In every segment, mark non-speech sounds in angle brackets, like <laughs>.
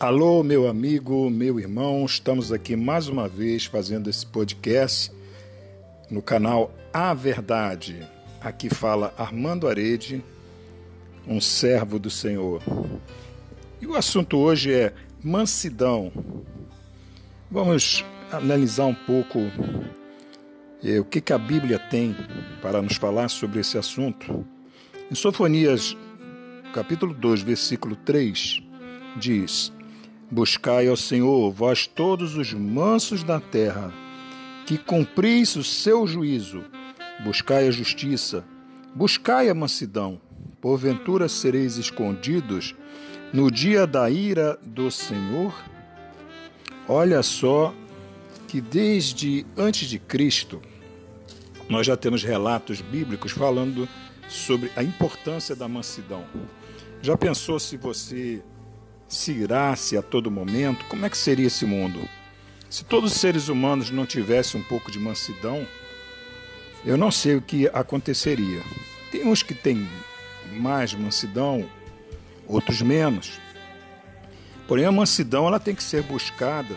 Alô, meu amigo, meu irmão, estamos aqui mais uma vez fazendo esse podcast no canal A Verdade. Aqui fala Armando Arede, um servo do Senhor. E o assunto hoje é mansidão. Vamos analisar um pouco eh, o que, que a Bíblia tem para nos falar sobre esse assunto. Em Sofonias, capítulo 2, versículo 3, diz: Buscai ao Senhor, vós todos os mansos da terra, que cumpris o seu juízo. Buscai a justiça, buscai a mansidão. Porventura sereis escondidos no dia da ira do Senhor? Olha só que desde antes de Cristo, nós já temos relatos bíblicos falando sobre a importância da mansidão. Já pensou se você se irasse a todo momento, como é que seria esse mundo? Se todos os seres humanos não tivessem um pouco de mansidão, eu não sei o que aconteceria. Tem uns que têm mais mansidão, outros menos. Porém, a mansidão ela tem que ser buscada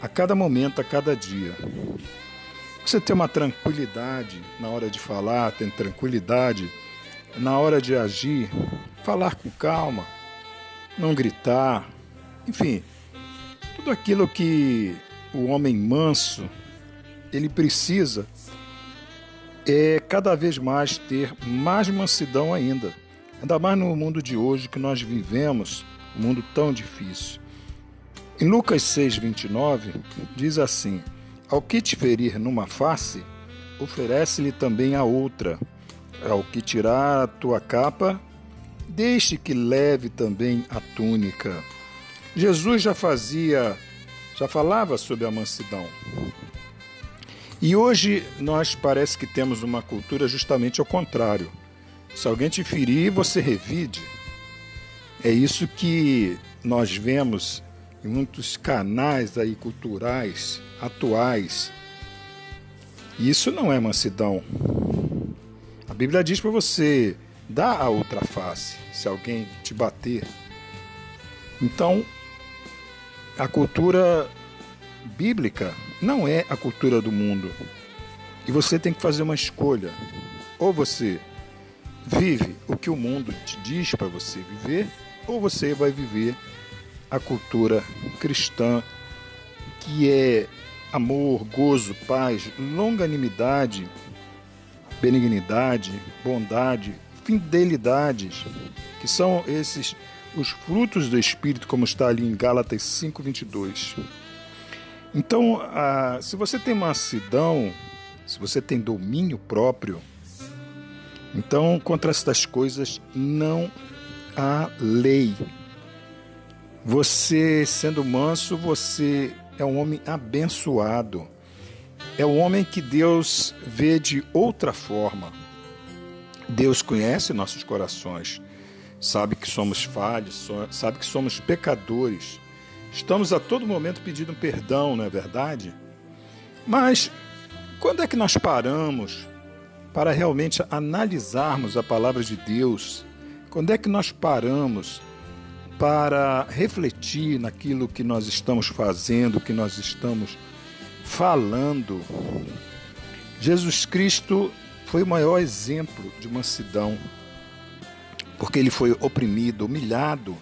a cada momento, a cada dia. Você tem uma tranquilidade na hora de falar, tem tranquilidade na hora de agir, falar com calma, não gritar, enfim, tudo aquilo que o homem manso ele precisa é cada vez mais ter mais mansidão ainda. Ainda mais no mundo de hoje que nós vivemos, um mundo tão difícil. Em Lucas 6:29 diz assim: Ao que te ferir numa face, oferece-lhe também a outra. Ao que tirar a tua capa, deixe que leve também a túnica. Jesus já fazia, já falava sobre a mansidão. E hoje nós parece que temos uma cultura justamente ao contrário. Se alguém te ferir, você revide. É isso que nós vemos em muitos canais aí culturais atuais. E isso não é mansidão. A Bíblia diz para você dar a outra face se alguém te bater. Então, a cultura bíblica não é a cultura do mundo. E você tem que fazer uma escolha. Ou você vive o que o mundo te diz para você viver, ou você vai viver a cultura cristã, que é amor, gozo, paz, longanimidade, benignidade, bondade, fidelidades, que são esses os frutos do Espírito, como está ali em Gálatas 5:22. Então, ah, se você tem mansidão, se você tem domínio próprio, então contra estas coisas não há lei. Você sendo manso, você é um homem abençoado. É um homem que Deus vê de outra forma. Deus conhece nossos corações, sabe que somos falhos, sabe que somos pecadores. Estamos a todo momento pedindo perdão, não é verdade? Mas quando é que nós paramos para realmente analisarmos a palavra de Deus? Quando é que nós paramos para refletir naquilo que nós estamos fazendo, que nós estamos falando? Jesus Cristo foi o maior exemplo de mansidão, porque ele foi oprimido, humilhado,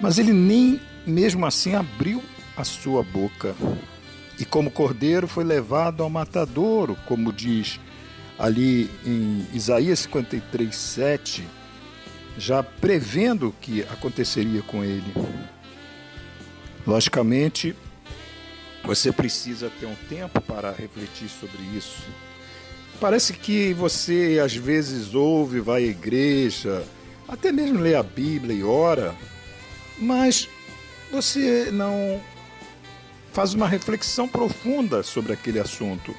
mas ele nem mesmo assim abriu a sua boca. E como cordeiro foi levado ao matadouro, como diz ali em Isaías 53, 7, já prevendo o que aconteceria com ele. Logicamente, você precisa ter um tempo para refletir sobre isso. Parece que você às vezes ouve, vai à igreja, até mesmo lê a Bíblia e ora, mas você não faz uma reflexão profunda sobre aquele assunto.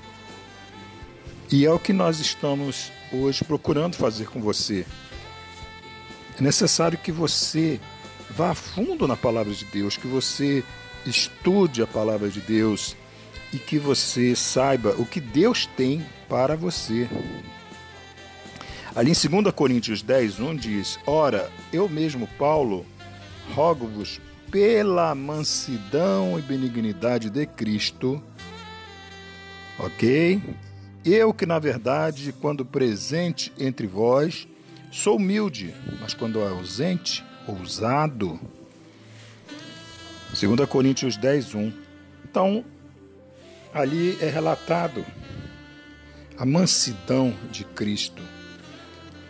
E é o que nós estamos hoje procurando fazer com você. É necessário que você vá a fundo na palavra de Deus, que você estude a palavra de Deus e que você saiba o que Deus tem para você. Ali em 2 Coríntios 10, 1 diz: Ora, eu mesmo, Paulo, rogo-vos pela mansidão e benignidade de Cristo, ok? Eu que, na verdade, quando presente entre vós, sou humilde, mas quando ausente, ousado. 2 Coríntios 10, 1. Então, ali é relatado a mansidão de Cristo,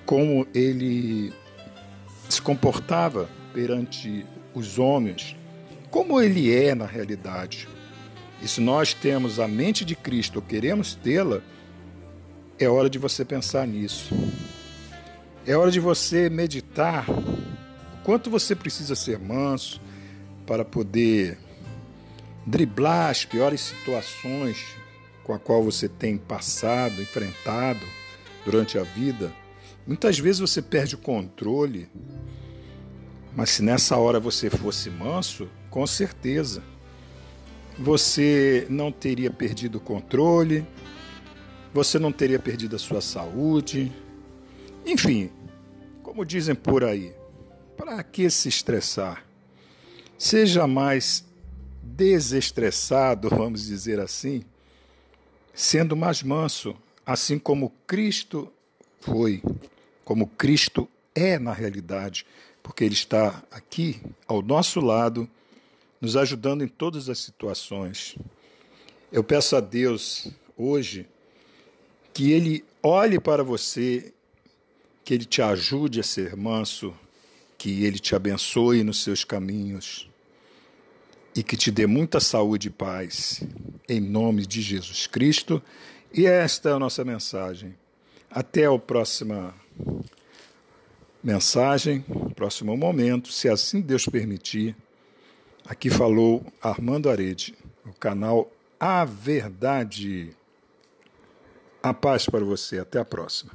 como ele se comportava perante os homens, como ele é na realidade. E se nós temos a mente de Cristo, ou queremos tê-la, é hora de você pensar nisso. É hora de você meditar o quanto você precisa ser manso para poder driblar as piores situações com a qual você tem passado, enfrentado durante a vida. Muitas vezes você perde o controle, mas se nessa hora você fosse manso, com certeza você não teria perdido o controle, você não teria perdido a sua saúde. Enfim, como dizem por aí, para que se estressar? Seja mais desestressado, <laughs> vamos dizer assim, sendo mais manso, assim como Cristo foi, como Cristo é na realidade, porque Ele está aqui ao nosso lado, nos ajudando em todas as situações. Eu peço a Deus hoje que Ele olhe para você, que Ele te ajude a ser manso, que Ele te abençoe nos seus caminhos e que te dê muita saúde e paz, em nome de Jesus Cristo. E esta é a nossa mensagem. Até a próxima mensagem, próximo momento, se assim Deus permitir. Aqui falou Armando Arede, o canal A Verdade. A paz para você. Até a próxima.